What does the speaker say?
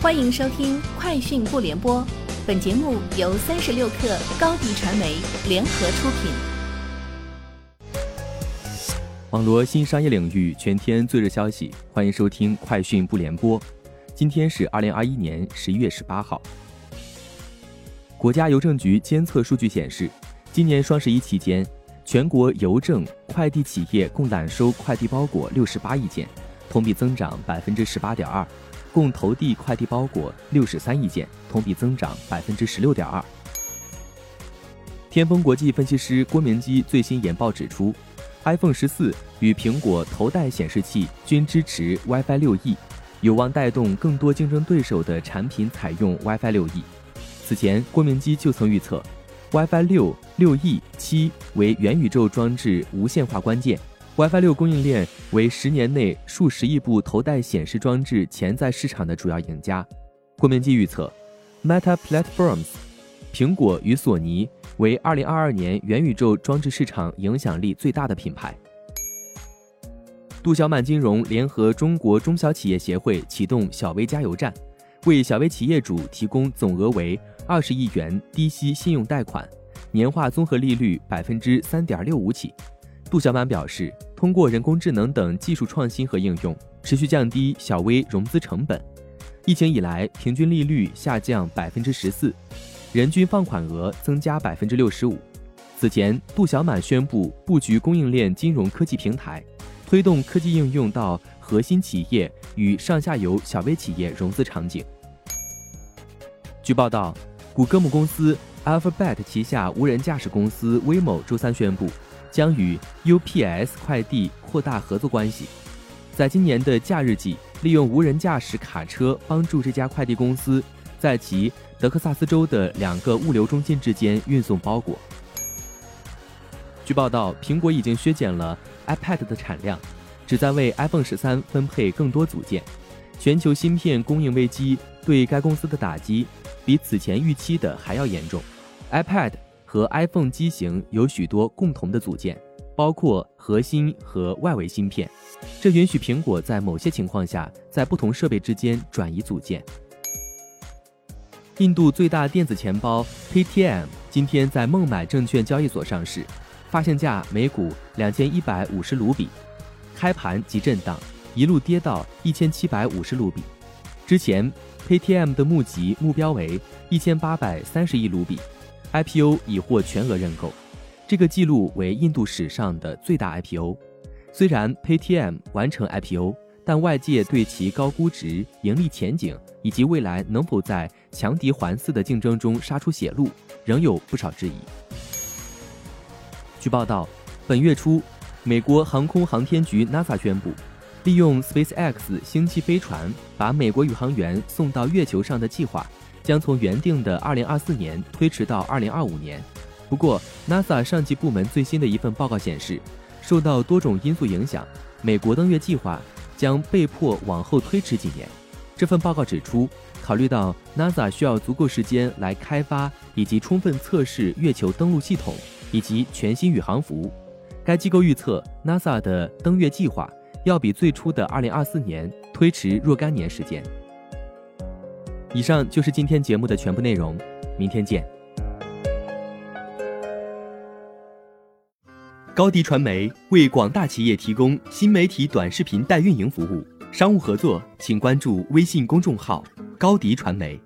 欢迎收听《快讯不联播》，本节目由三十六克高低传媒联合出品。网罗新商业领域全天最热消息，欢迎收听《快讯不联播》。今天是二零二一年十一月十八号。国家邮政局监测数据显示，今年双十一期间，全国邮政快递企业共揽收快递包裹六十八亿件，同比增长百分之十八点二。共投递快递包裹六十三亿件，同比增长百分之十六点二。天风国际分析师郭明基最新研报指出，iPhone 十四与苹果头戴显示器均支持 WiFi 六 E，有望带动更多竞争对手的产品采用 WiFi 六 E。此前，郭明基就曾预测，WiFi 六、六 E、七为元宇宙装置无线化关键。WiFi 六供应链为十年内数十亿部头戴显示装置潜在市场的主要赢家。郭明基预测，Meta Platforms，苹果与索尼为二零二二年元宇宙装置市场影响力最大的品牌。杜小满金融联合中国中小企业协会启动小微加油站，为小微企业主提供总额为二十亿元低息信用贷款，年化综合利率百分之三点六五起。杜小满表示。通过人工智能等技术创新和应用，持续降低小微融资成本。疫情以来，平均利率下降百分之十四，人均放款额增加百分之六十五。此前，杜小满宣布布局供应链金融科技平台，推动科技应用到核心企业与上下游小微企业融资场景。据报道，谷歌母公司 Alphabet 旗下无人驾驶公司 Waymo 周三宣布。将与 UPS 快递扩大合作关系，在今年的假日季，利用无人驾驶卡车帮助这家快递公司在其德克萨斯州的两个物流中心之间运送包裹。据报道，苹果已经削减了 iPad 的产量，旨在为 iPhone 十三分配更多组件。全球芯片供应危机对该公司的打击比此前预期的还要严重。iPad。和 iPhone 机型有许多共同的组件，包括核心和外围芯片，这允许苹果在某些情况下在不同设备之间转移组件。印度最大电子钱包 PTM 今天在孟买证券交易所上市，发行价每股两千一百五十卢比，开盘即震荡，一路跌到一千七百五十卢比。之前 PTM 的募集目标为一千八百三十亿卢比。IPO 已获全额认购，这个记录为印度史上的最大 IPO。虽然 Paytm 完成 IPO，但外界对其高估值、盈利前景以及未来能否在强敌环伺的竞争中杀出血路，仍有不少质疑。据报道，本月初，美国航空航天局 NASA 宣布，利用 SpaceX 星际飞船把美国宇航员送到月球上的计划。将从原定的二零二四年推迟到二零二五年。不过，NASA 上级部门最新的一份报告显示，受到多种因素影响，美国登月计划将被迫往后推迟几年。这份报告指出，考虑到 NASA 需要足够时间来开发以及充分测试月球登陆系统以及全新宇航服，该机构预测 NASA 的登月计划要比最初的二零二四年推迟若干年时间。以上就是今天节目的全部内容，明天见。高迪传媒为广大企业提供新媒体短视频代运营服务，商务合作请关注微信公众号“高迪传媒”。